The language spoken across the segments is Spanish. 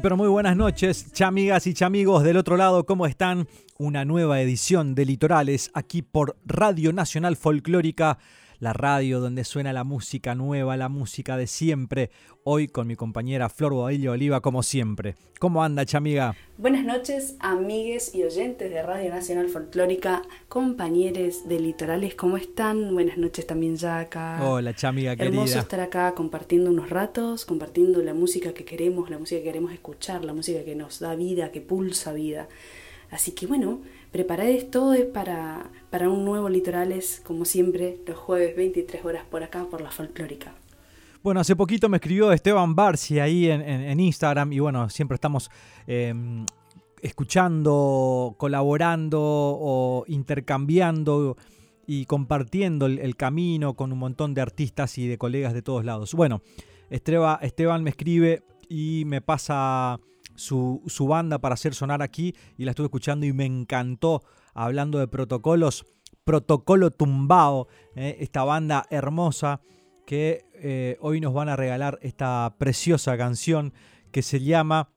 Pero muy buenas noches, chamigas y chamigos del otro lado, ¿cómo están? Una nueva edición de Litorales aquí por Radio Nacional Folclórica la radio donde suena la música nueva, la música de siempre. Hoy con mi compañera Flor Bodillo Oliva, como siempre. ¿Cómo anda, chamiga? Buenas noches, amigues y oyentes de Radio Nacional Folclórica, compañeros de Litorales, ¿cómo están? Buenas noches también, ya acá. Hola, chamiga querida. Hermoso estar acá compartiendo unos ratos, compartiendo la música que queremos, la música que queremos escuchar, la música que nos da vida, que pulsa vida. Así que bueno, preparar esto es para, para un nuevo Litorales, como siempre, los jueves 23 horas por acá, por la folclórica. Bueno, hace poquito me escribió Esteban Barci ahí en, Instagram y bueno, siempre estamos em, escuchando, colaborando o intercambiando y compartiendo el, camino con un montón de artistas y de colegas de todos lados. Bueno, Esteban me escribe y me pasa su, banda para hacer sonar aquí y la estuve escuchando y me encantó hablando de protocolos. Protocolo Tumbao, eh, esta banda hermosa que eh, hoy nos van a regalar esta preciosa canción que se llama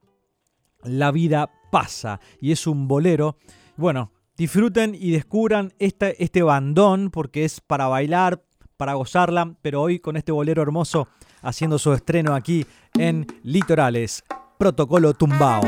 La vida pasa y es un bolero. Bueno, disfruten y descubran este, este bandón porque es para bailar, para gozarla, pero hoy con este bolero hermoso haciendo su estreno aquí en Litorales. Protocolo Tumbao.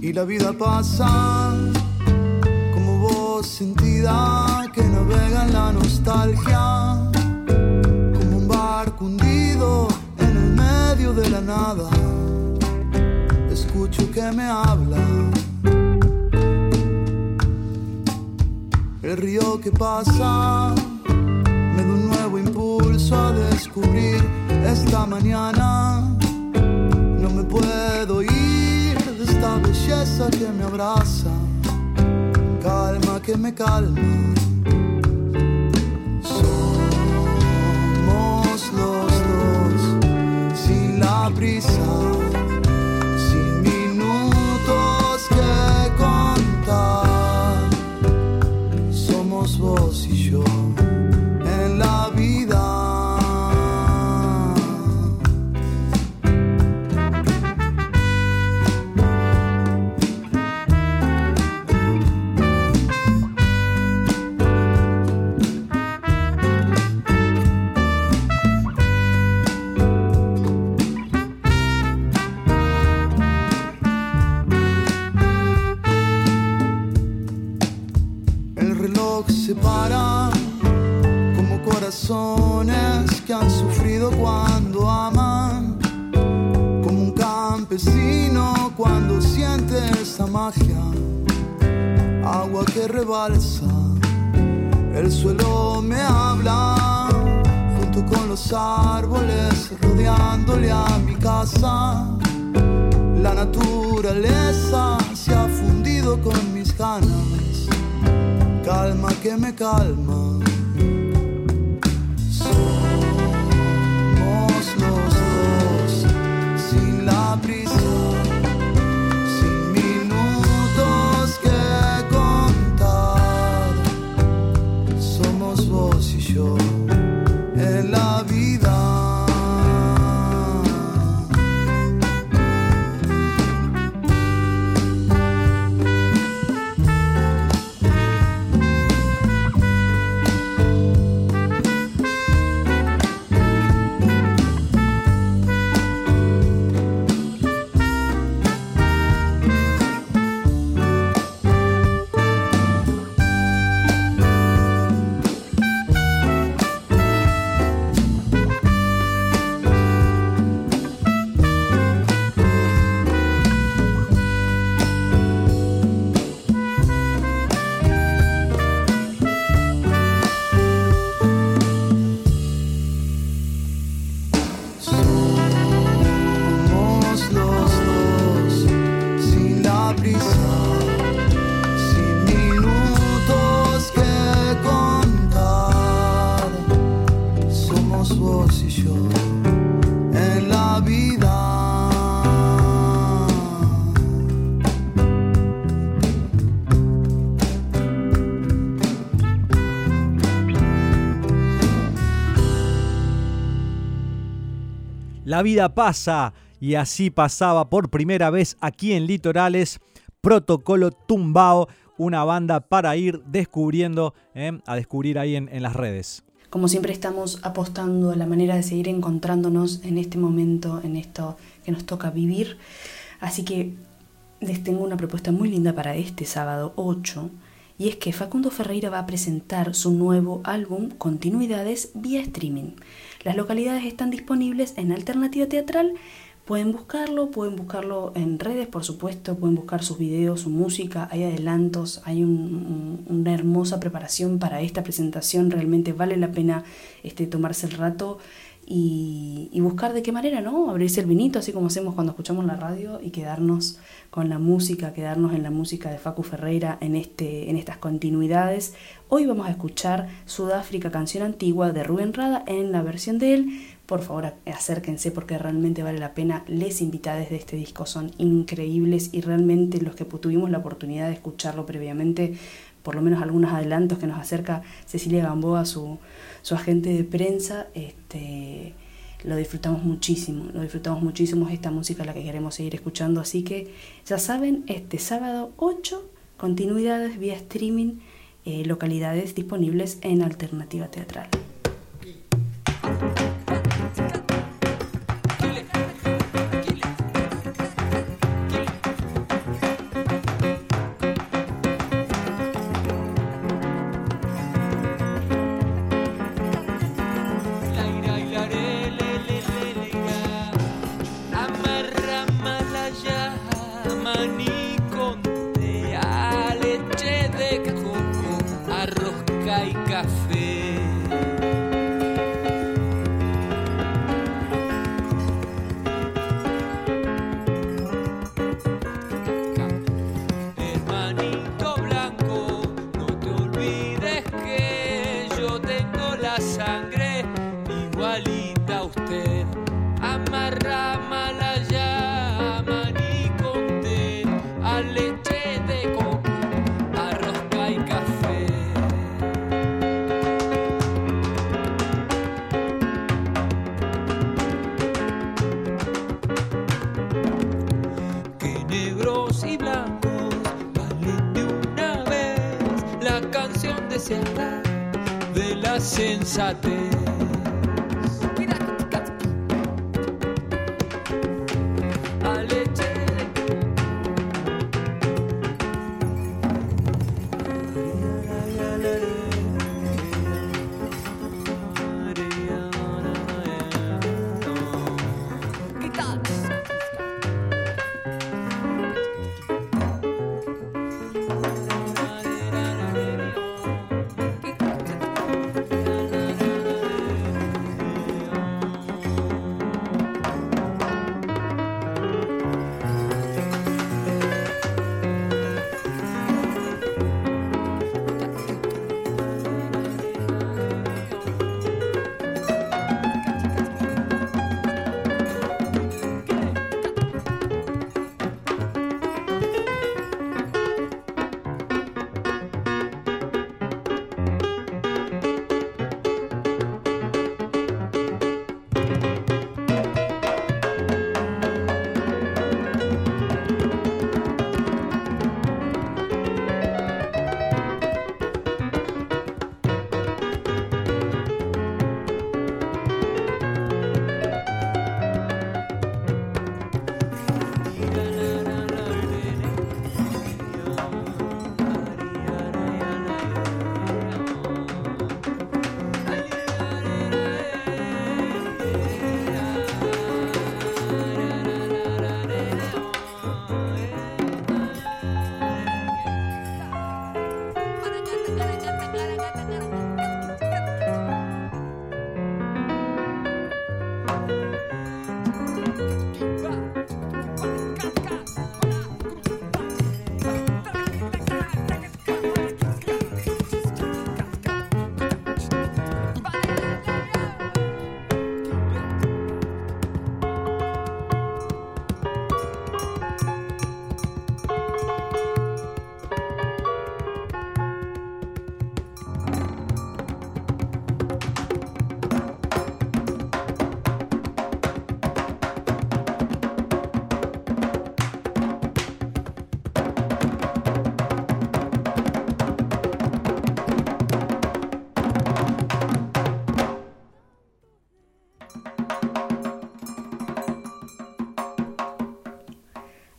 Y la vida pasa como voz sentida que navega en la nostalgia en el medio de la nada. Escucho que me habla. El río que pasa me da un nuevo impulso a descubrir esta mañana. No me puedo ir de esta belleza que me abraza. Calma que me calma. los dos, si la brisa. que rebalsa, el suelo me habla, junto con los árboles rodeándole a mi casa. La naturaleza se ha fundido con mis ganas, calma que me calma. Somos los dos sin la prisa. La vida pasa y así pasaba por primera vez aquí en Litorales Protocolo Tumbao, una banda para ir descubriendo, eh, a descubrir ahí en, en las redes. Como siempre estamos apostando a la manera de seguir encontrándonos en este momento, en esto que nos toca vivir. Así que les tengo una propuesta muy linda para este sábado 8 y es que Facundo Ferreira va a presentar su nuevo álbum Continuidades vía streaming. Las localidades están disponibles en Alternativa Teatral. Pueden buscarlo, pueden buscarlo en redes, por supuesto, pueden buscar sus videos, su música, hay adelantos, hay un- un- una hermosa preparación para esta presentación, realmente vale la pena este, tomarse el rato y, y buscar de qué manera, ¿no? Abrirse el vinito, así como hacemos cuando escuchamos la radio y quedarnos con la música, quedarnos en la música de Facu Ferreira en, este, en estas continuidades. Hoy vamos a escuchar Sudáfrica, canción antigua de Rubén Rada en la versión de él. Por favor, acérquense porque realmente vale la pena. Les invitadas de este disco son increíbles y realmente los que tuvimos la oportunidad de escucharlo previamente, por lo menos algunos adelantos que nos acerca Cecilia Gamboa, su, su agente de prensa, este, lo disfrutamos muchísimo, lo disfrutamos muchísimo, es esta música la que queremos seguir escuchando, así que ya saben, este sábado 8, continuidades vía streaming, eh, localidades disponibles en Alternativa Teatral. A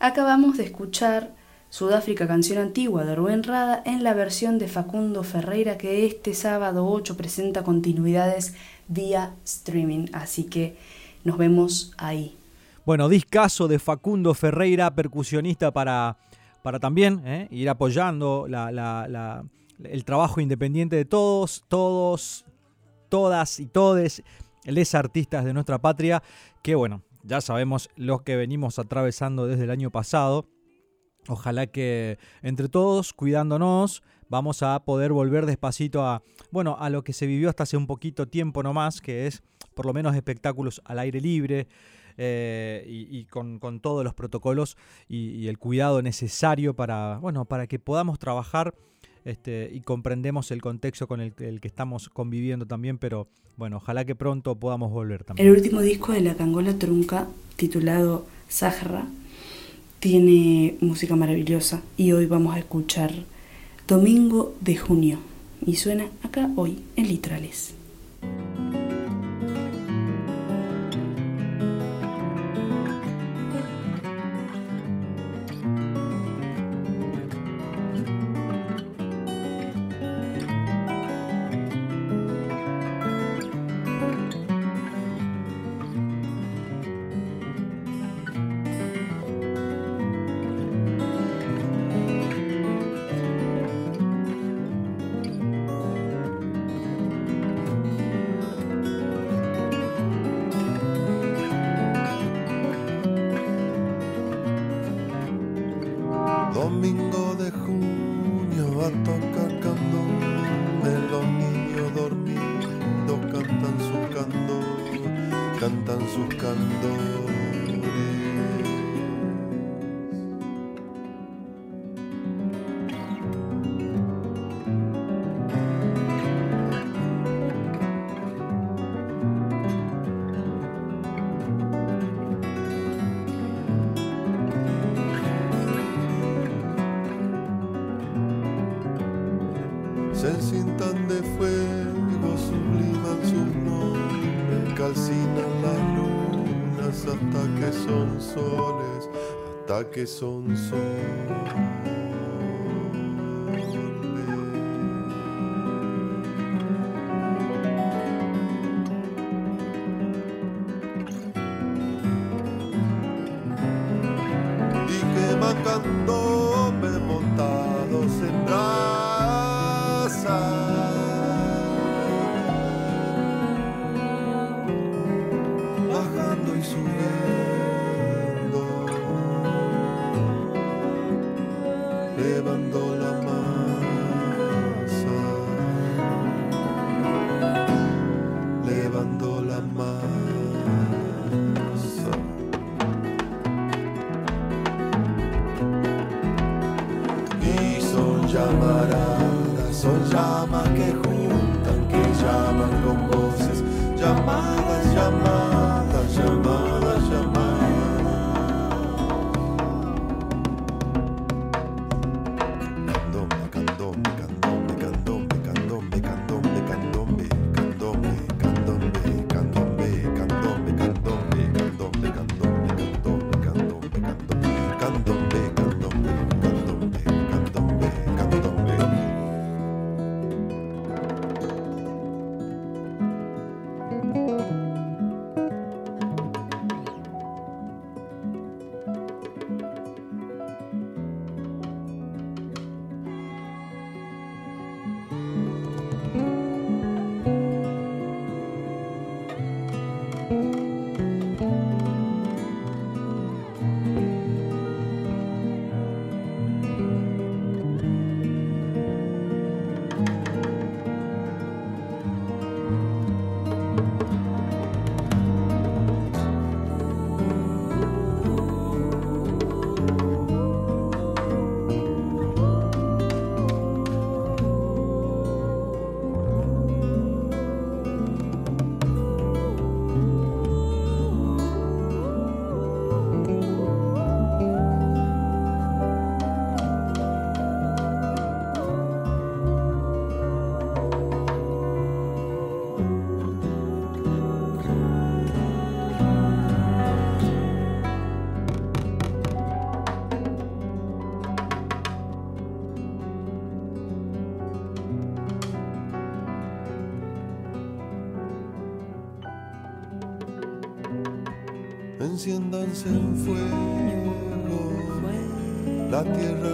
Acabamos de escuchar Sudáfrica, canción antigua de Rubén Rada, en la versión de Facundo Ferreira que este sábado 8 presenta continuidades vía streaming. Así que nos vemos ahí. Bueno, discaso de Facundo Ferreira, percusionista para, para también eh, ir apoyando la, el trabajo independiente de todos, todos, todas y todes, les artistas de nuestra patria, que bueno, ya sabemos los que venimos atravesando desde el año pasado. Ojalá que entre todos, cuidándonos, vamos a poder volver despacito a, bueno, a lo que se vivió hasta hace un poquito tiempo nomás, que es por lo menos espectáculos al aire libre eh, y, con, todos los protocolos y, el cuidado necesario para, bueno, para que podamos trabajar este, y comprendemos el contexto con el, el, que estamos conviviendo también, pero bueno, ojalá que pronto podamos volver también. El último disco de la Cangola Trunca, titulado Sahara, tiene música maravillosa y hoy vamos a escuchar Domingo de Junio y suena acá hoy en Litrales. Que son soles. abundancia en fuego, la tierra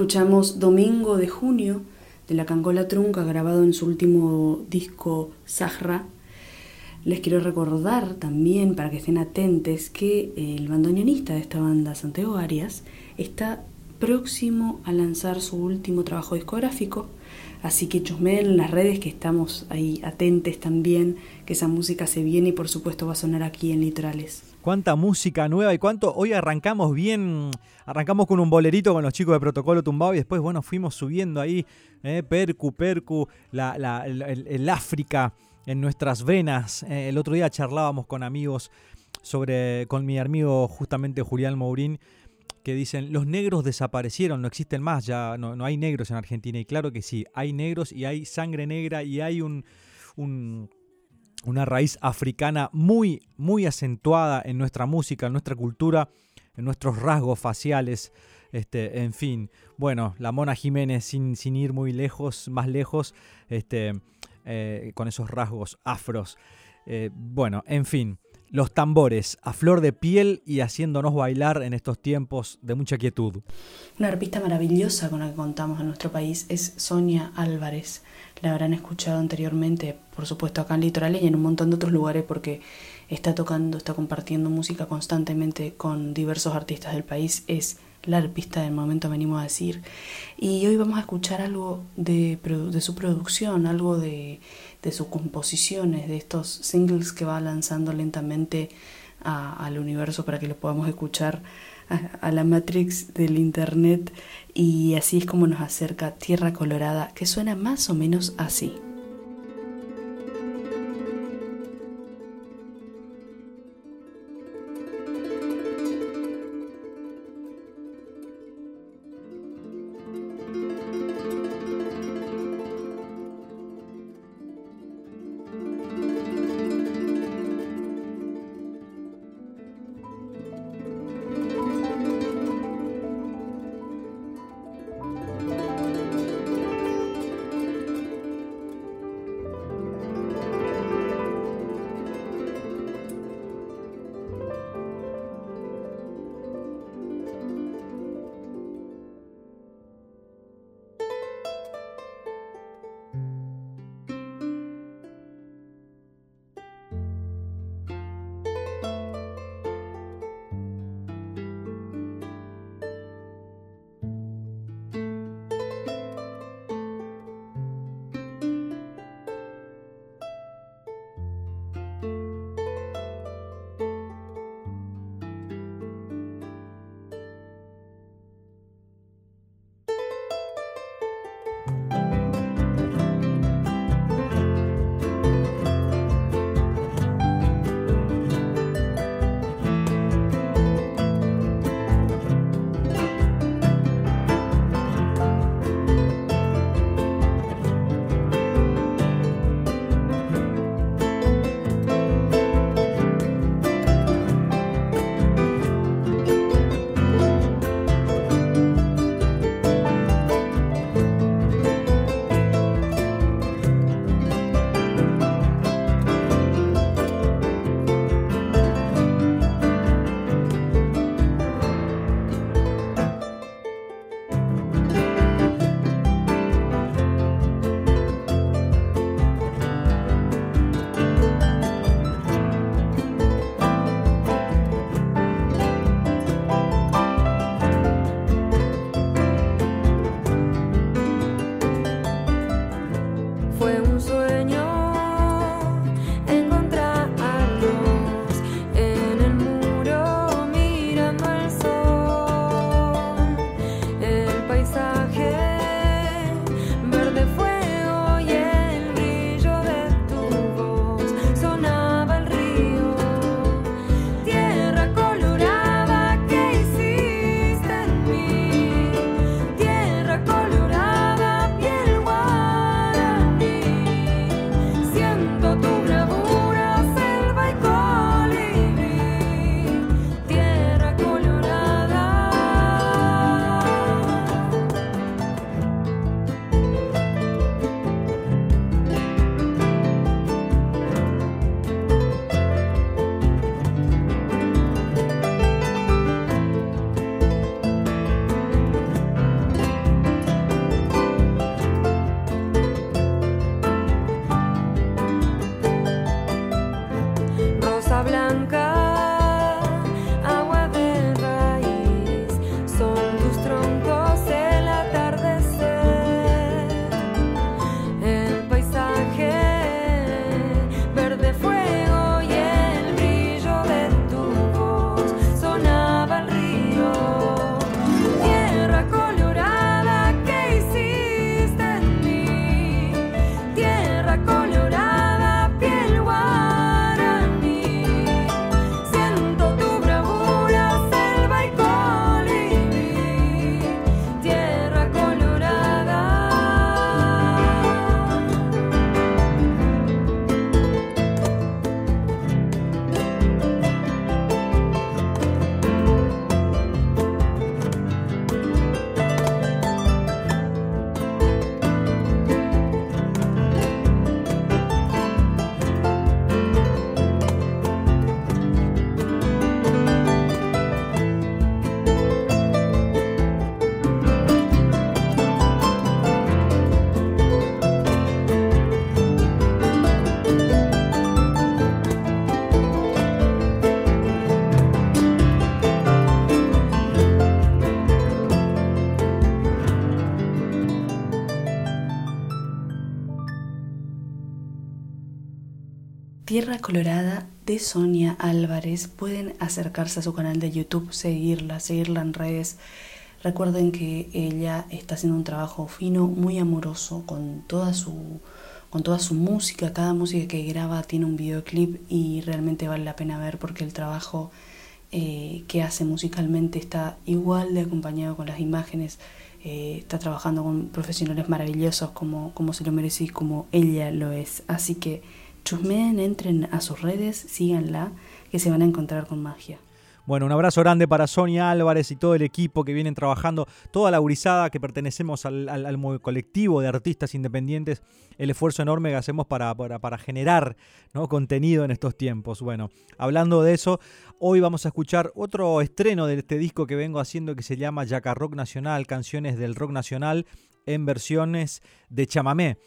Escuchamos Domingo de Junio de la Cancola Trunca, grabado en su último disco Sahra. Les quiero recordar también, para que estén atentes, que el bandoneonista de esta banda, Santiago Arias, está próximo a lanzar su último trabajo discográfico, Así que chusmeen en las redes que estamos ahí atentes también, que esa música se viene y por supuesto va a sonar aquí en Litorales. Cuánta música nueva y cuánto. Hoy arrancamos bien. Arrancamos con un bolerito con los chicos de Protocolo Tumbado y después, bueno, fuimos subiendo ahí. eh, percu, percu, el África en nuestras venas. Eh, el otro día charlábamos con amigos sobre. con mi amigo justamente Julián Mourín. Que dicen, los negros desaparecieron, no existen más, ya no, no hay negros en Argentina. Y claro que sí, hay negros y hay sangre negra y hay un, un, una raíz africana muy, muy acentuada en nuestra música, en nuestra cultura, en nuestros rasgos faciales, este, en fin. Bueno, la Mona Jiménez, sin, sin ir muy lejos, más lejos, este, eh, con esos rasgos afros. Eh, bueno, en fin, los tambores a flor de piel y haciéndonos bailar en estos tiempos de mucha quietud. Una arpista maravillosa con la que contamos en nuestro país es Sonia Álvarez. La habrán escuchado anteriormente, por supuesto, acá en Litorales y en un montón de otros lugares porque está tocando, está compartiendo música constantemente con diversos artistas del país. Es la arpista del momento, venimos a decir. Y hoy vamos a escuchar algo de, de su producción, algo de, de sus composiciones, de estos singles que va lanzando lentamente a- al universo para que lo podamos escuchar a la Matrix del Internet. Y así es como nos acerca Tierra Colorada, que suena más o menos así. Colorada de Sonia Álvarez. Pueden acercarse a su canal de YouTube, seguirla, seguirla en redes. Recuerden que ella está haciendo un trabajo fino, muy amoroso con toda su con toda su música, cada música que graba tiene un videoclip y realmente vale la pena ver porque el trabajo eh, que hace musicalmente está igual de acompañado con las imágenes, eh, está trabajando con profesionales maravillosos como, como se lo merece y como ella lo es. Así que chusmeen, entren a sus redes, síganla, que se van a encontrar con magia. Bueno, un abrazo grande para Sonia Álvarez y todo el equipo que vienen trabajando, toda la gurizada que pertenecemos al, colectivo de artistas independientes, el esfuerzo enorme que hacemos para, generar contenido en estos tiempos. Bueno, hablando de eso, hoy vamos a escuchar otro estreno de este disco que vengo haciendo que se llama Yaca Rock Nacional, canciones del rock nacional en versiones de chamamé.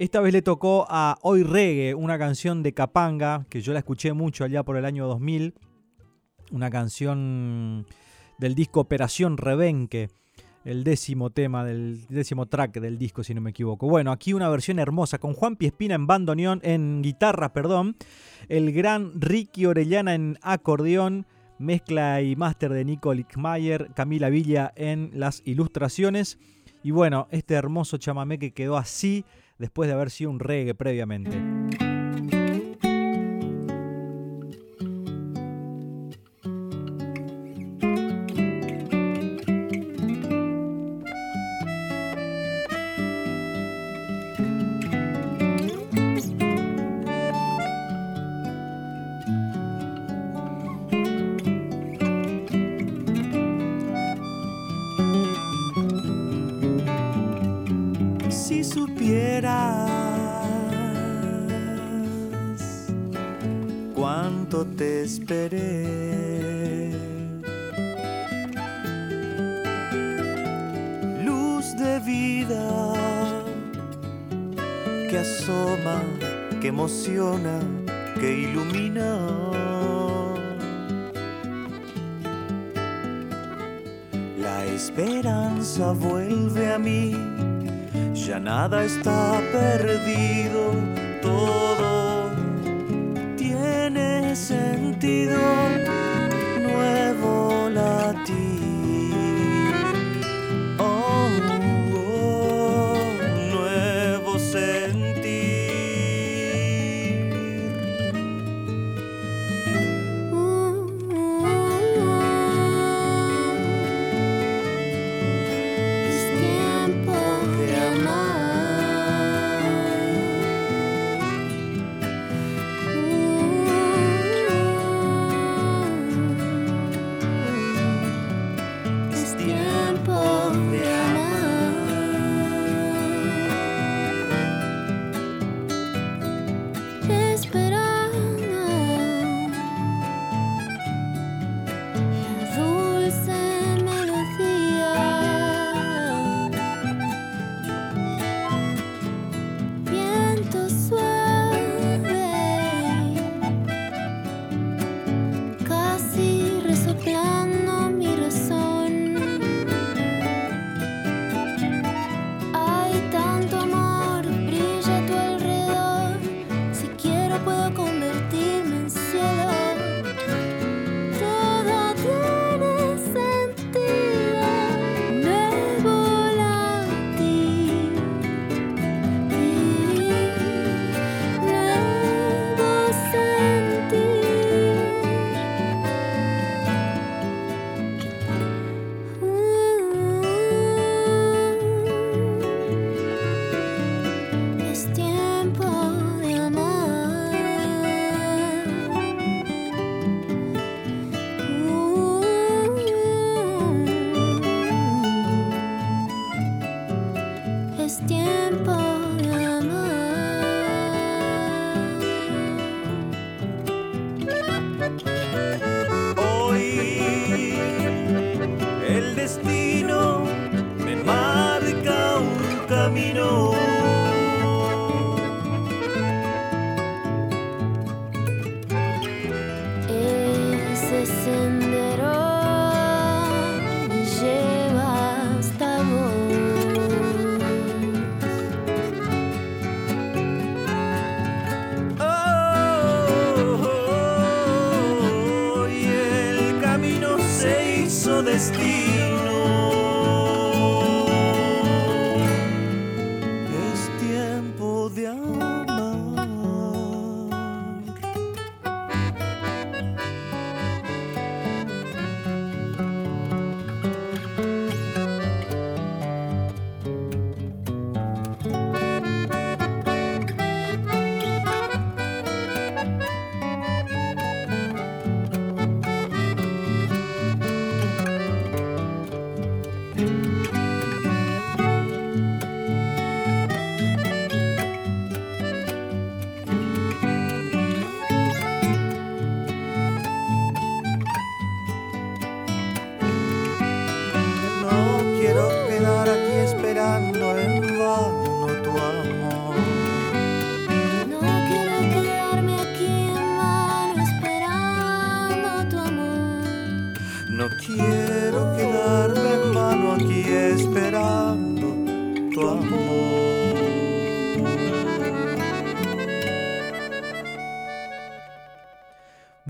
Esta vez le tocó a Hoy Reggae, una canción de Capanga, que yo la escuché mucho allá por el año 2000 una canción del disco Operación Rebenque, el décimo tema, del décimo track del disco, si no me equivoco. Bueno, aquí una versión hermosa con Juan Piespina en bandoneón, en guitarra, perdón, el gran Ricky Orellana en acordeón, mezcla y máster de Nico Lickmayer, Camila Villa en las ilustraciones. Y bueno, este hermoso chamamé que quedó así después de haber sido un reggae previamente. Cuánto te esperé, luz de vida que asoma, que emociona, que ilumina. La esperanza vuelve a mí ya nada está perdido, todo sentido,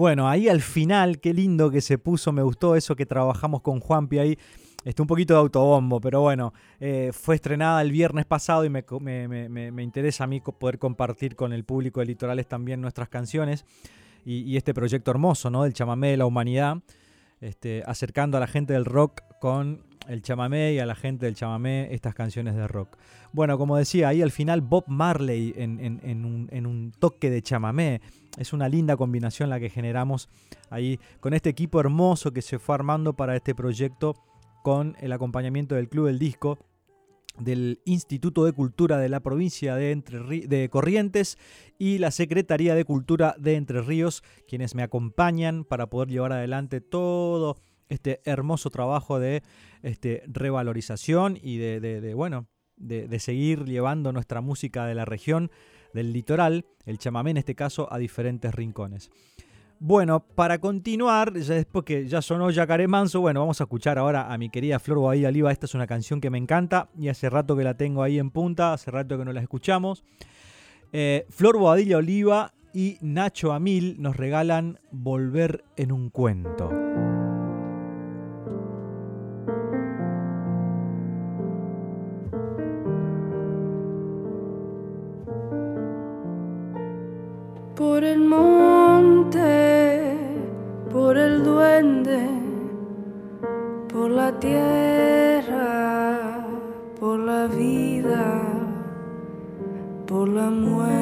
Bueno, ahí al final, qué lindo que se puso, me gustó eso que trabajamos con Juanpi ahí. Este, un poquito de autobombo, pero bueno, eh, fue estrenada el viernes pasado y me, me- me- me- interesa a mí poder compartir con el público de Litorales también nuestras canciones y, y este proyecto hermoso, ¿no? Del chamamé de la humanidad, este, acercando a la gente del rock con el chamamé y a la gente del chamamé estas canciones de rock. Bueno, como decía, ahí al final Bob Marley en, en- un toque de chamamé. Es una linda combinación la que generamos ahí con este equipo hermoso que se fue armando para este proyecto con el acompañamiento del Club del Disco, del Instituto de Cultura de la provincia de, Entre Rí- de Corrientes y la Secretaría de Cultura de Entre Ríos, quienes me acompañan para poder llevar adelante todo este hermoso trabajo de este, revalorización y de, bueno, de, seguir llevando nuestra música de la región, del litoral, el chamamé en este caso, a diferentes rincones. Bueno, para continuar, ya después que ya sonó Yacaré Manso, bueno, vamos a escuchar ahora a mi querida Flor Boadilla Oliva. Esta es una canción que me encanta y hace rato que la tengo ahí en punta, hace rato que no la escuchamos. Eh, Flor Boadilla Oliva y Nacho Amil nos regalan Volver en un cuento. Por el monte, por el duende, por la tierra, por la vida, por la muerte,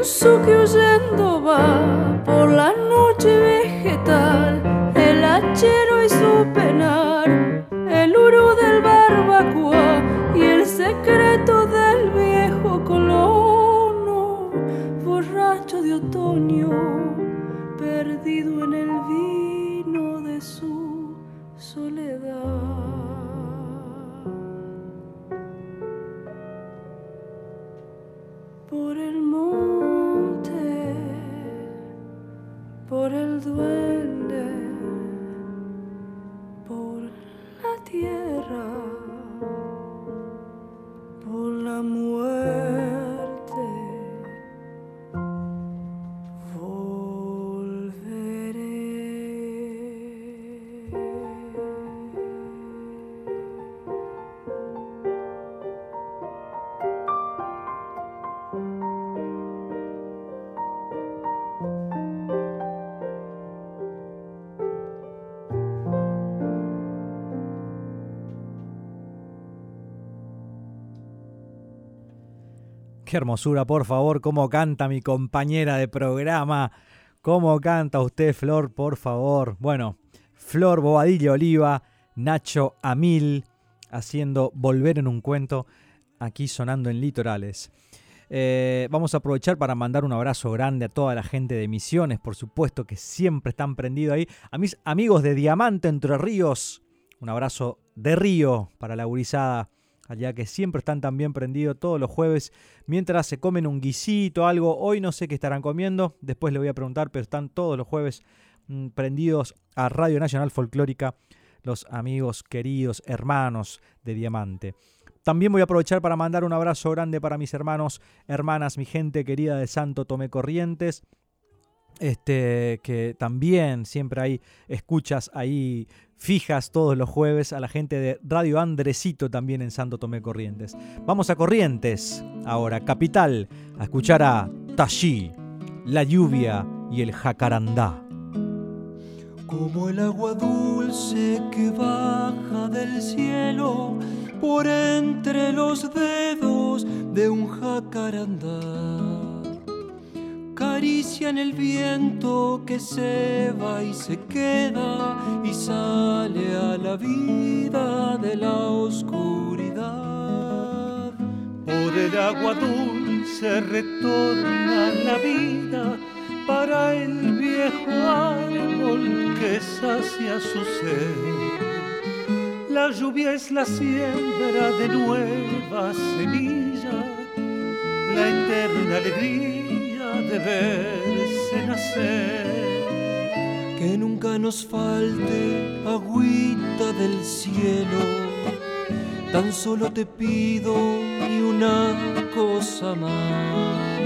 Un menso que huyendo va por la noche vegetal, el hachero y su penar, el uru del barbacoa y el secreto del viejo colono, borracho de otoño, por el duende, por la tierra, por la muerte. Qué hermosura, por favor, cómo canta mi compañera de programa. ¿Cómo canta usted, Flor, por favor? Bueno, Flor Bobadilla Oliva, Nacho Amil, haciendo Volver en un cuento, aquí sonando en Litorales. Eh, vamos a aprovechar para mandar un abrazo grande a toda la gente de Misiones, por supuesto, que siempre están prendidos ahí. A mis amigos de Diamante Entre Ríos, un abrazo de río para la gurizada, allá que siempre están también prendidos todos los jueves, mientras se comen un guisito, algo. Hoy no sé qué estarán comiendo, después le voy a preguntar, pero están todos los jueves mm, prendidos a Radio Nacional Folclórica, los amigos queridos, hermanos de Diamante. También voy a aprovechar para mandar un abrazo grande para mis hermanos, hermanas, mi gente querida de Santo Tomé Corrientes. Este, que también siempre hay escuchas ahí fijas todos los jueves a la gente de Radio Andresito también en Santo Tomé Corrientes. Vamos a Corrientes, ahora, capital, a escuchar a Tashi, La Lluvia y el Jacarandá. como el agua dulce que baja del cielo por entre los dedos de un jacarandá. Caricia en el viento que se va y se queda y sale a la vida de la oscuridad. Por el agua dulce retorna la vida para el viejo árbol que sacia su sed. La lluvia es la siembra de nuevas semillas, la eterna alegría de verse nacer. Que nunca nos falte agüita del cielo. Tan solo te pido ni una cosa más.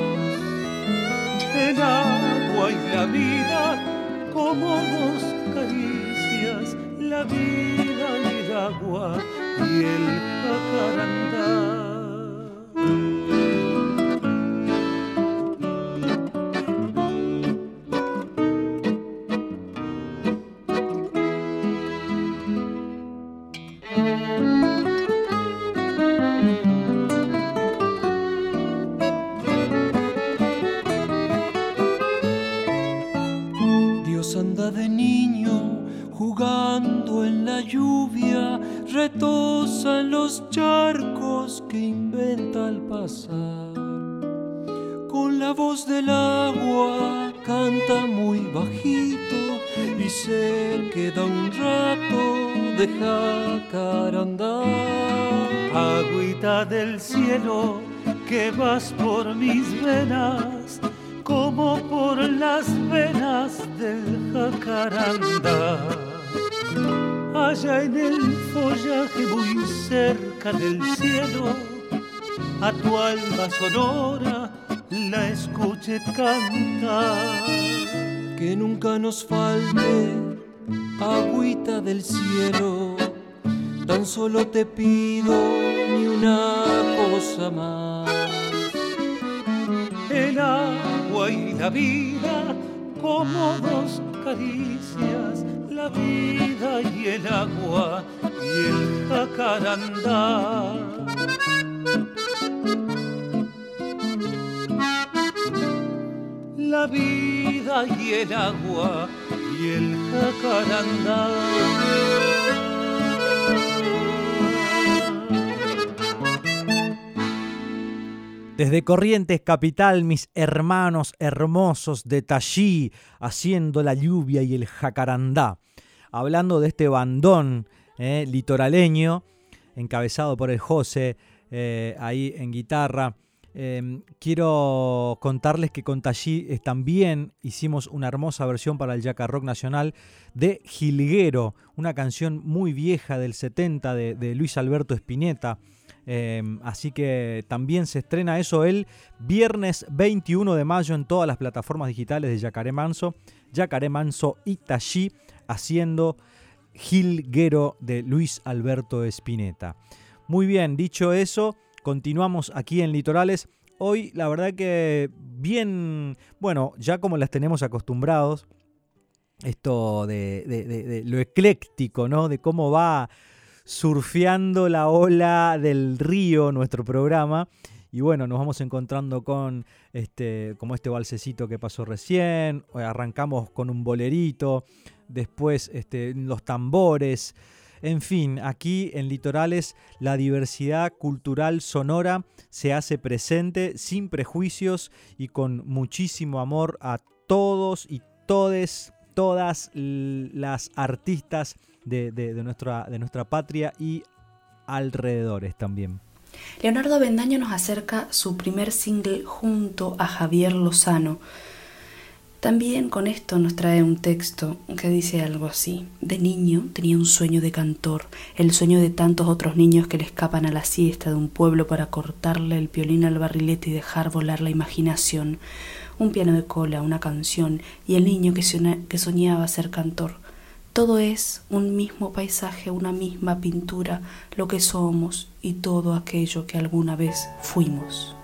El agua y la vida como dos caricias, la vida y el agua y el jacarandá. just sonora la escuche cantar. que nunca nos falte agüita del cielo. Tan solo te pido ni una cosa más. el agua y la vida como dos caricias, la vida y el agua y el jacarandá. El agua y el jacarandá. Desde Corrientes Capital, mis hermanos hermosos de Tallí, haciendo la lluvia y el jacarandá. Hablando de este bandón eh, litoraleño, encabezado por el José, eh, ahí en guitarra, Eh, quiero contarles que con Tallí también hicimos una hermosa versión para el Yaca Rock Nacional de Jilguero, una canción muy vieja del 70 de, Luis Alberto Spinetta. Eh, así que también se estrena eso el viernes 21 de mayo en todas las plataformas digitales de Yacaré Manso. Yacaré Manso y Tallí haciendo Jilguero de Luis Alberto Spinetta. Muy bien, dicho eso, continuamos aquí en Litorales. Hoy la verdad que bien, bueno, ya como las tenemos acostumbrados, esto de, de- de- lo ecléctico, ¿no? De cómo va surfeando la ola del río nuestro programa. Y bueno, nos vamos encontrando con este, como este balsecito que pasó recién. Arrancamos con un bolerito. Después este, los tambores. En fin, aquí en Litorales la diversidad cultural sonora se hace presente sin prejuicios y con muchísimo amor a todos y todas las artistas de nuestra, de nuestra patria y alrededores también. Leonardo Bendaño nos acerca su primer single junto a Javier Lozano. También con esto nos trae un texto que dice algo así. De niño tenía un sueño de cantor, el sueño de tantos otros niños que le escapan a la siesta de un pueblo para cortarle el piolín al barrilete y dejar volar la imaginación. Un piano de cola, una canción y el niño que, que soñaba ser cantor. Todo es un mismo paisaje, una misma pintura, lo que somos y todo aquello que alguna vez fuimos.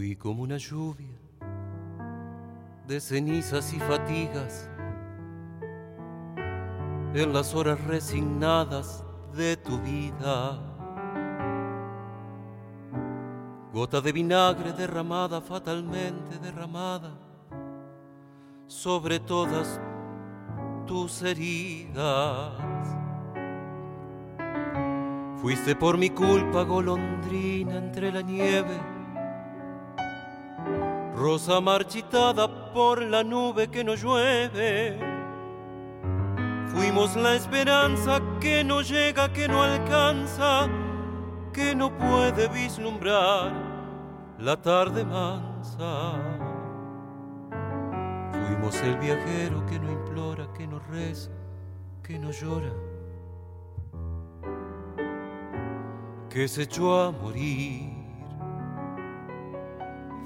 Fui como una lluvia de cenizas y fatigas en las horas resignadas de tu vida. Gota de vinagre derramada, fatalmente derramada sobre todas tus heridas. Fuiste por mi culpa golondrina entre la nieve rosa marchitada por la nube que no llueve. Fuimos la esperanza que no llega, que no alcanza, que no puede vislumbrar la tarde mansa. Fuimos el viajero que no implora, que no reza, que no llora, que se echó a morir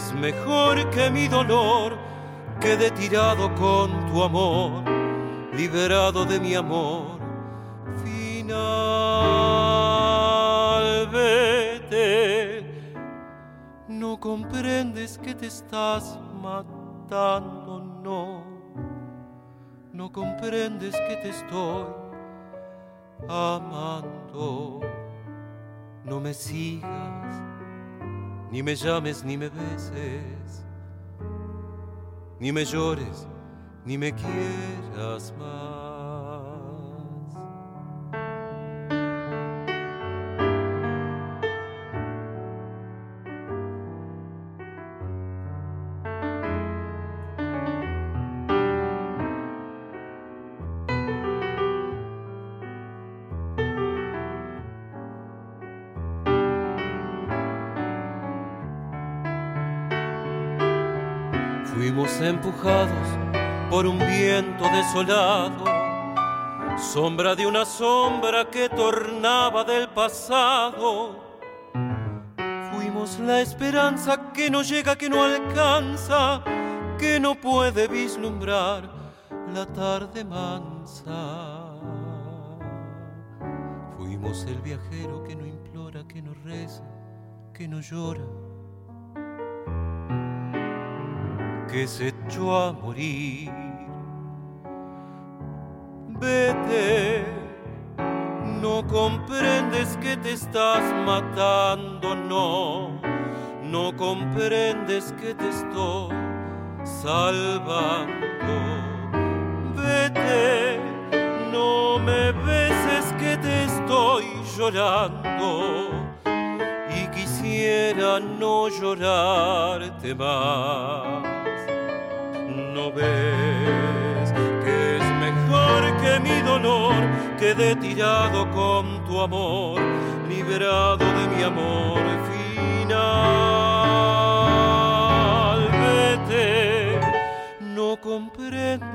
es mejor que mi dolor quede tirado con tu amor, liberado de mi amor. Final. No comprendes que te estás matando, no. No comprendes que te estoy amando. No me sigas ni me llames ni me beses, ni me llores, ni me quieras más. Sombra de una sombra que tornaba del pasado. Fuimos la esperanza que no llega, que no alcanza, que no puede vislumbrar la tarde mansa. Fuimos el viajero que no implora, que no reza, que no llora, que se echó a morir. Vete, no comprendes que te estás matando, no, no comprendes que te estoy salvando. Vete, no me beses que te estoy llorando y quisiera no llorarte más. No ves que mi dolor quede tirado con tu amor, liberado de mi amor final. Vete, no comprendes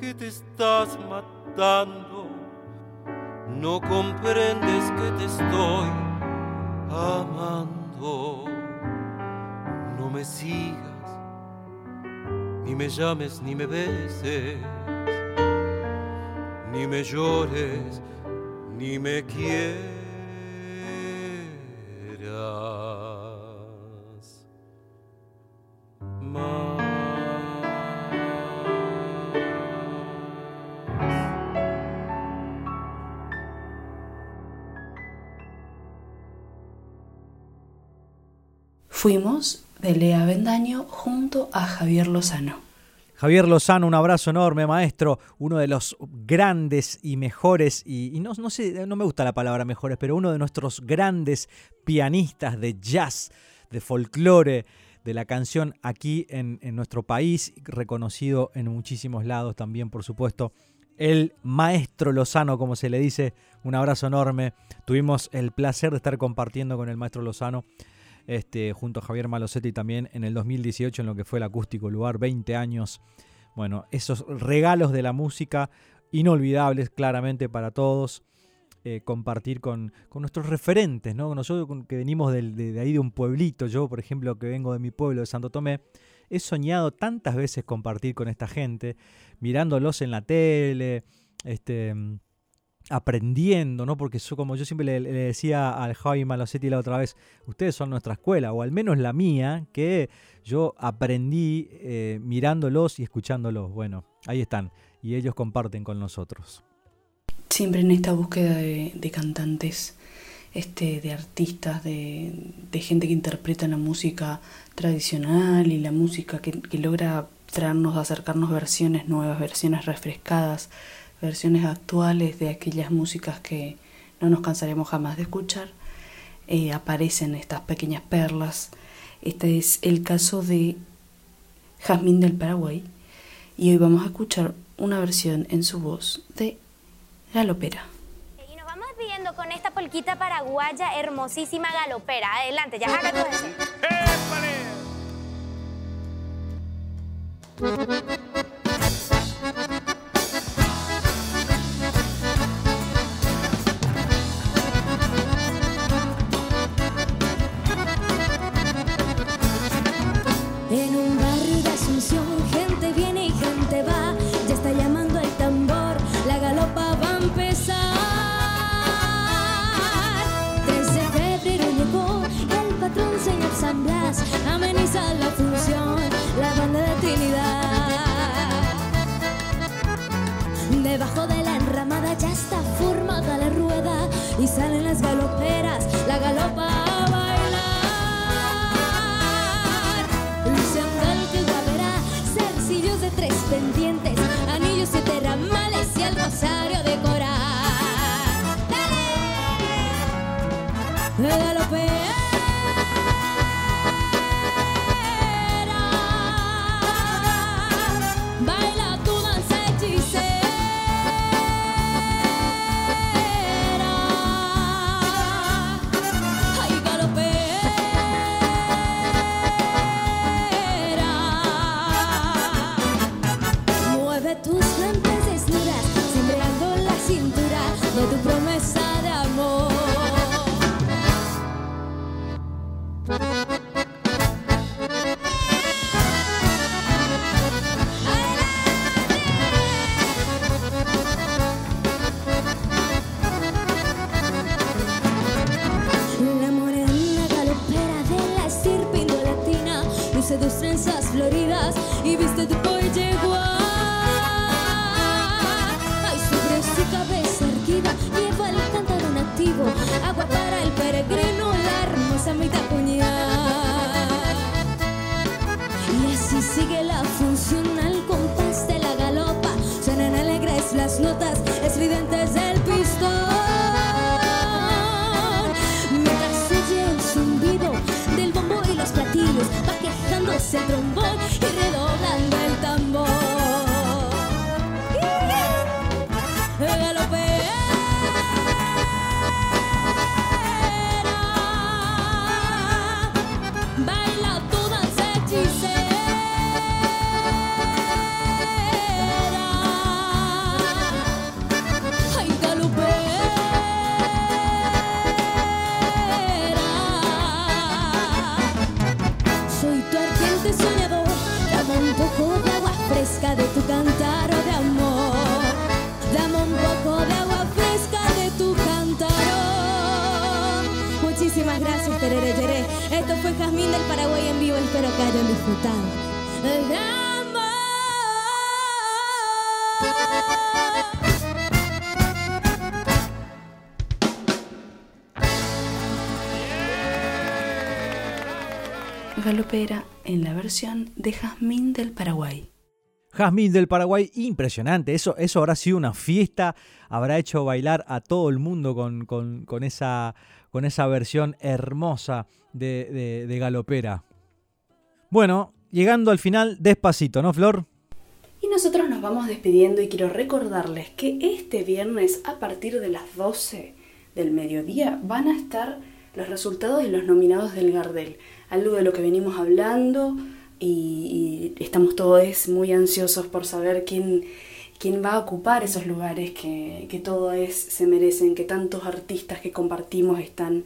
que te estás matando, no comprendes que te estoy amando. No me sigas, ni me llames, ni me beses, ni me llores, ni me quieras. Fuimos de Lea Bendaño junto a Javier Lozano. Javier Lozano, un abrazo enorme, maestro, uno de los grandes y mejores, y, no sé, no me gusta la palabra mejores, pero uno de nuestros grandes pianistas de jazz, de folclore, de la canción aquí en, en nuestro país, reconocido en muchísimos lados también, por supuesto. El maestro Lozano, como se le dice, un abrazo enorme. Tuvimos el placer de estar compartiendo con el maestro Lozano este, junto a Javier Malosetti también en el 2018 en lo que fue el acústico lugar, 20 años. Bueno, esos regalos de la música inolvidables claramente para todos. eh, compartir con, con nuestros referentes, ¿no? Nosotros que venimos del- de, de ahí de un pueblito, yo por ejemplo que vengo de mi pueblo de Santo Tomé, he soñado tantas veces compartir con esta gente, mirándolos en la tele, este, aprendiendo, ¿no? Porque yo, como yo siempre le, decía al Javi Malosetti la otra vez, ustedes son nuestra escuela, o al menos la mía, que yo aprendí eh, mirándolos y escuchándolos. Bueno, ahí están, y ellos comparten con nosotros. Siempre en esta búsqueda de, cantantes, este, de artistas, de, de gente que interpreta la música tradicional y la música que, que logra traernos, acercarnos versiones nuevas, versiones refrescadas, versiones actuales de aquellas músicas que no nos cansaremos jamás de escuchar, eh, aparecen estas pequeñas perlas. Este es el caso de Jazmín del Paraguay y hoy vamos a escuchar una versión en su voz de Galopera. Y nos vamos despidiendo con esta polquita paraguaya hermosísima galopera. Adelante, ya haga tu gente viene y gente va. Ya está llamando el tambor, la galopa va a empezar. 3 de febrero llegó el patrón señor San Blas. Ameniza la función, la banda de Trinidad. Debajo de la enramada ya está formada la rueda y salen las galoperas, la galopa pendientes, En la versión de Jazmín del Paraguay. Jazmín del Paraguay, impresionante. Eso, eso habrá sido una fiesta, habrá hecho bailar a todo el mundo con, con- con esa, con esa versión hermosa de, de- de Galopera. Bueno, llegando al final, despacito, ¿no, Flor? Y nosotros nos vamos despidiendo y quiero recordarles que este viernes a partir de las 12 del mediodía van a estar los resultados y los nominados del Gardel. Algo de lo que venimos hablando y, estamos todos muy ansiosos por saber quién, quién va a ocupar esos lugares que, que todos se merecen, que tantos artistas que compartimos están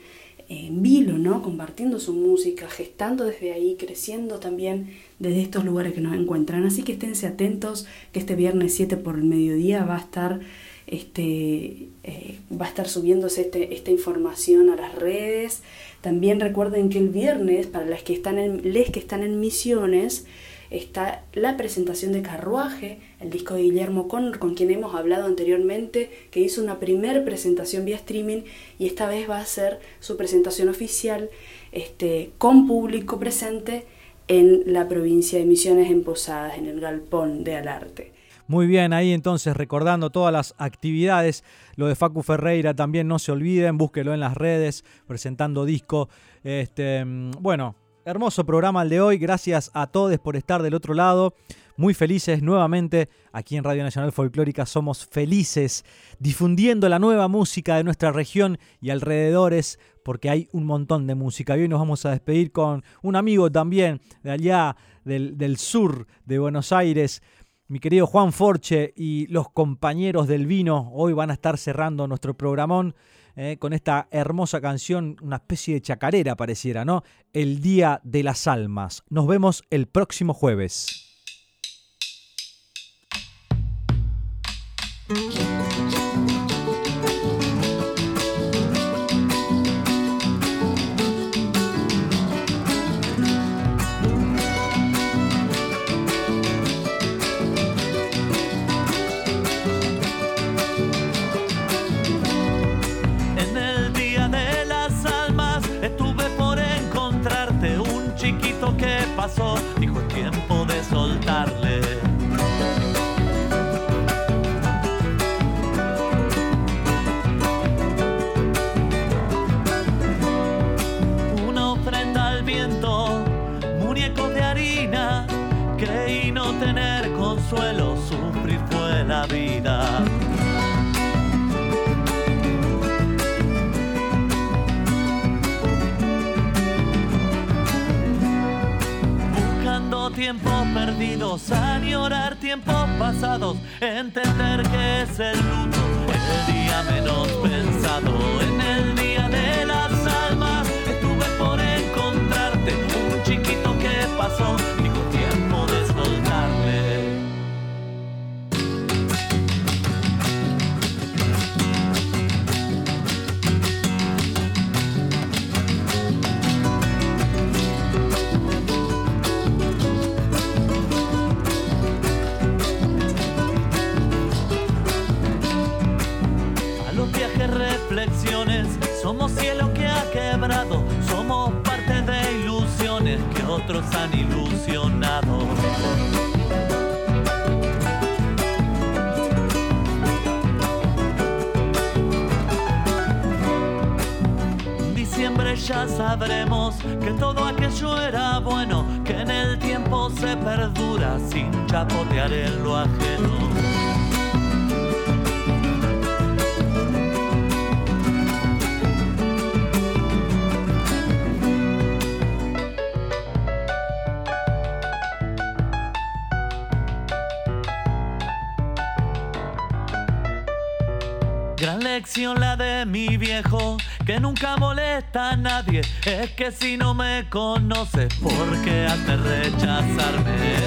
en vilo, ¿no? Compartiendo su música, gestando desde ahí, creciendo también desde estos lugares que nos encuentran. Así que esténse atentos que este viernes 7 por el mediodía va a estar este eh, va a estar subiéndose este- esta información a las redes. También recuerden que el viernes, para las que están en, les que están en misiones, está la presentación de Carruaje, el disco de Guillermo Con, con quien hemos hablado anteriormente, que hizo una primer presentación vía streaming y esta vez va a ser su presentación oficial este, con público presente en la provincia de Misiones en Posadas, en el Galpón de Alarte. Muy bien, ahí entonces recordando todas las actividades, lo de Facu Ferreira también no se olviden, búsquelo en las redes, presentando disco. Este, mm, bueno, hermoso programa el de hoy, gracias a todos por estar del otro lado. Muy felices nuevamente aquí en Radio Nacional Folclórica, somos felices difundiendo la nueva música de nuestra región y alrededores, porque hay un montón de música. Y hoy nos vamos a despedir con un amigo también de allá del, del sur de Buenos Aires, mi querido Juan Forche y los compañeros del vino hoy van a estar cerrando nuestro programón eh, con esta hermosa canción, una especie de chacarera pareciera, ¿no? El Día de las Almas. Nos vemos el próximo jueves. Que pasó, dijo perdidos, añorar tiempos pasados, entender que es el luto, el día menos pensado. que si no me conoces, ¿por qué has de rechazarme?